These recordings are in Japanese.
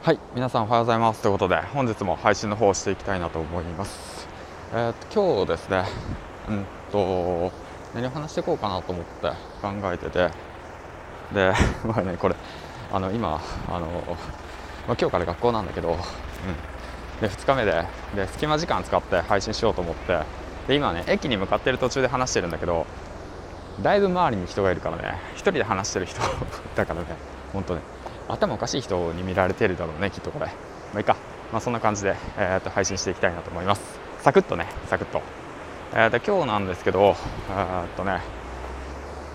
はい皆さんおはようございます。ということで本日も配信の方をしていきたいなと思います。えー、今日ですねうんと何を話していこうかなと思って考えてて。で まあねこれあの今あの、まあ、今日から学校なんだけど、うん、で2日目でで隙間時間使って配信しようと思って。で今ね駅に向かってる途中で話してるんだけどだいぶ周りに人がいるからね1人で話してる人 だからね本当ね。頭おかしい人に見られてるだろうねきっとこれ。まあいいか、まあ、そんな感じで、えー、と配信していきたいなと思います。サクッとねサクッと,、えー、と今日なんですけどえっとね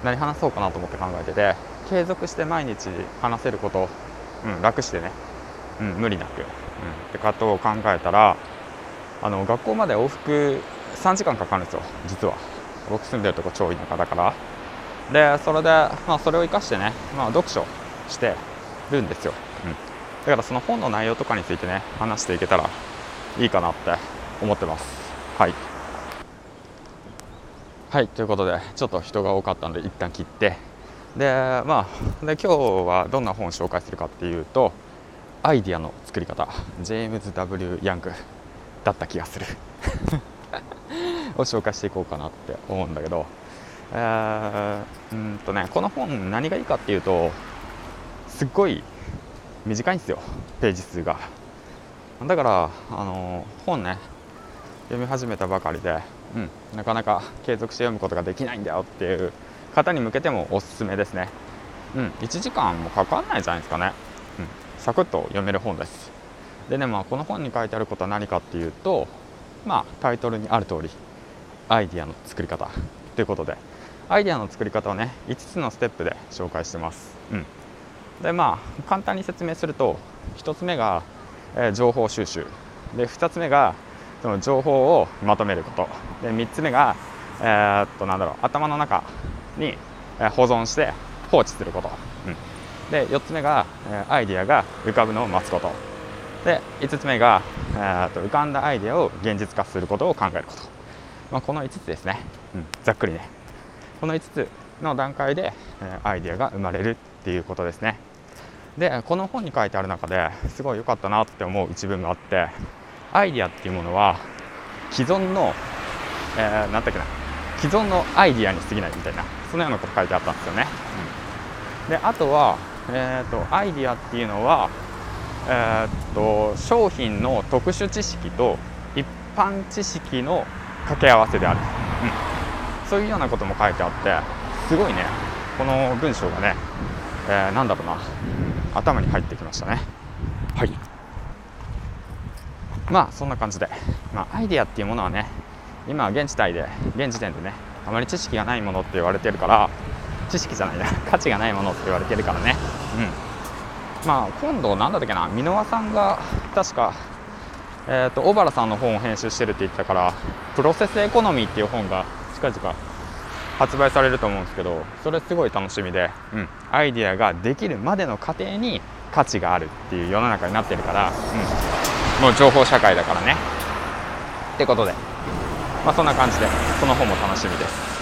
何話そうかなと思って考えてて継続して毎日話せること、うん、楽してね、うん、無理なく、うん、ってことを考えたらあの学校まで往復3時間かかるんですよ実は。僕住んでるとこ超田舎だから。でそれで、まあ、それを生かしてね、まあ、読書してるんですよ、うん、だからその本の内容とかについてね話していけたらいいかなって思ってます。はい。はいということでちょっと人が多かったので一旦切って。でまあで今日はどんな本を紹介するかっていうとアイディアの作り方。ジェームズ・ W・ ヤングだった気がする。を紹介していこうかなって思うんだけど、えー、うんとねこの本何がいいかっていうとすっごい短いんですよページ数が。だからあの本ね読み始めたばかりで、うん、なかなか継続して読むことができないんだよっていう方に向けてもおすすめですね。うん1時間もかかんないじゃないですかね、うん、サクッと読める本です。でねまあこの本に書いてあることは何かっていうとまあタイトルにある通りアイディアの作り方ということでアイデアの作り方をね5つのステップで紹介してます、うん、でまあ簡単に説明すると1つ目が、えー、情報収集。で2つ目がその情報をまとめること。で3つ目が、えー、っとなんだろう頭の中に保存して放置すること、うん、で4つ目が、えアイディアが浮かぶのを待つこと。で5つ目が、えー、っと浮かんだアイディアを現実化することを考えること、まあ、この5つですね、うん、ざっくりね。この5つの段階で、えアイディアが生まれるっていうことですね。でこの本に書いてある中ですごい良かったなって思う一文があってアイディアっていうものは既存の、えー、だっけな既存のアイディアに過ぎないみたいなそのようなこと書いてあったんですよね、うん、であとは、えーと、アイディアっていうのは、えーと、商品の特殊知識と一般知識の掛け合わせである、うん、そういうようなことも書いてあってすごいねこの文章がね、えー、なんだろうな。頭に入ってきましたね。はい。まあそんな感じで、まあ、アイデアっていうものはね今現時点で現時点でねあまり知識がないものって言われてるから知識じゃないな 価値がないものって言われてるからね。うん。まあ今度何だったっけな箕輪さんが確かえーと、小原さんの本を編集してるって言ってたから「プロセスエコノミー」っていう本が近々発売されると思うんですけどそれすごい楽しみで、うん、アイデアができるまでの過程に価値があるっていう世の中になってるから、うん、もう情報社会だからね。ってことで、まあ、そんな感じでその本も楽しみです。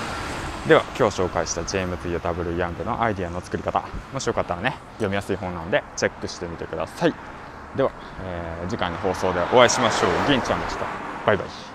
では今日紹介したジェームズ・ユ W・ ヤングのアイデアの作り方もしよかったらね読みやすい本なのでチェックしてみてください。では、えー、次回の放送でお会いしましょう。銀ちゃんでした。バイバイ。